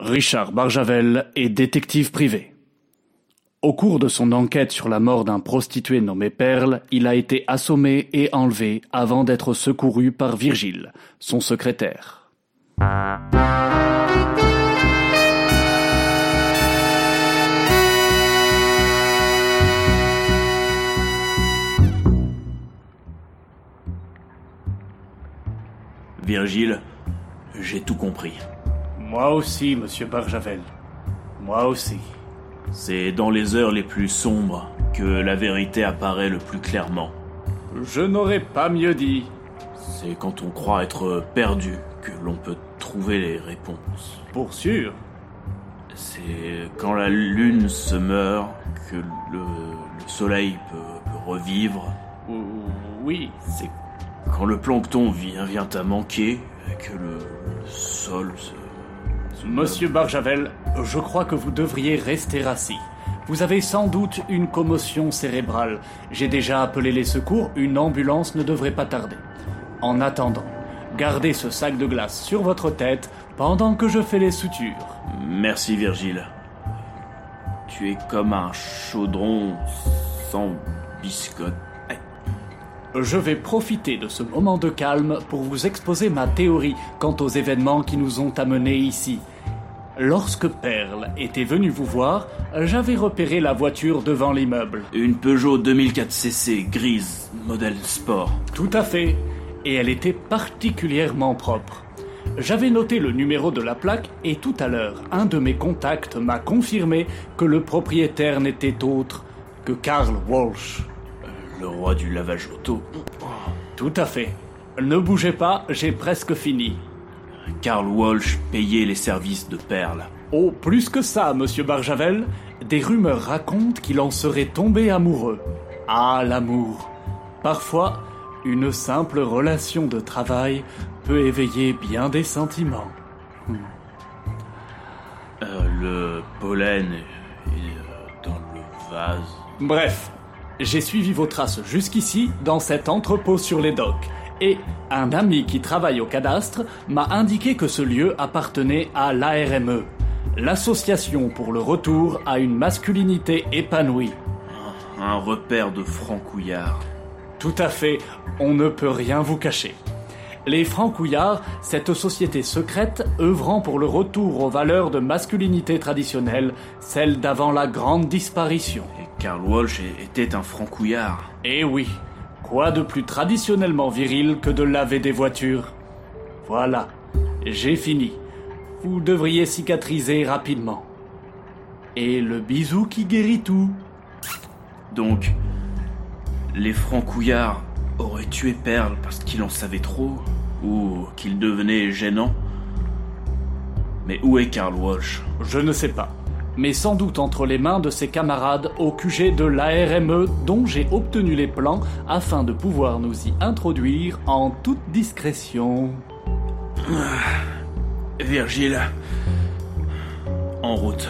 Richard Barjavel est détective privé. Au cours de son enquête sur la mort d'un prostitué nommé Perle, il a été assommé et enlevé avant d'être secouru par Virgile, son secrétaire. Virgile, j'ai tout compris. Moi aussi, monsieur Barjavel. Moi aussi. C'est dans les heures les plus sombres que la vérité apparaît le plus clairement. Je n'aurais pas mieux dit. C'est quand on croit être perdu que l'on peut trouver les réponses. Pour sûr. C'est quand la lune se meurt que le, le soleil peut, peut revivre. Oui. C'est quand le plancton vient, vient à manquer et que le, le sol se... Monsieur Barjavel, je crois que vous devriez rester assis. Vous avez sans doute une commotion cérébrale. J'ai déjà appelé les secours, une ambulance ne devrait pas tarder. En attendant, gardez ce sac de glace sur votre tête pendant que je fais les sutures. Merci Virgile. Tu es comme un chaudron sans biscotte. Je vais profiter de ce moment de calme pour vous exposer ma théorie quant aux événements qui nous ont amenés ici. Lorsque Perle était venu vous voir, j'avais repéré la voiture devant l'immeuble. Une Peugeot 2004 CC grise, modèle sport. Tout à fait. Et elle était particulièrement propre. J'avais noté le numéro de la plaque et tout à l'heure, un de mes contacts m'a confirmé que le propriétaire n'était autre que Karl Walsh. Le roi du lavage auto. Tout à fait. Ne bougez pas, j'ai presque fini. Karl Walsh payait les services de Perle. Oh, plus que ça, monsieur Barjavel. Des rumeurs racontent qu'il en serait tombé amoureux. Ah, l'amour. Parfois, une simple relation de travail peut éveiller bien des sentiments. Euh, le pollen est dans le vase. Bref, j'ai suivi vos traces jusqu'ici dans cet entrepôt sur les docks. Et un ami qui travaille au cadastre m'a indiqué que ce lieu appartenait à l'ARME, l'Association pour le retour à une masculinité épanouie. Un repère de francouillards. Tout à fait, on ne peut rien vous cacher. Les Francouillards, cette société secrète œuvrant pour le retour aux valeurs de masculinité traditionnelle, celles d'avant la grande disparition. Et Karl Walsh était un francouillard. Eh oui, quoi de plus traditionnellement viril que de laver des voitures? Voilà, j'ai fini. Vous devriez cicatriser rapidement. Et le bisou qui guérit tout. Donc, les francouillards auraient tué Perle parce qu'il en savait trop Ou qu'il devenait gênant? Mais où est Karl Walsh? Je ne sais pas. Mais sans doute entre les mains de ses camarades au QG de l'ARME dont j'ai obtenu les plans afin de pouvoir nous y introduire en toute discrétion. Virgile, en route.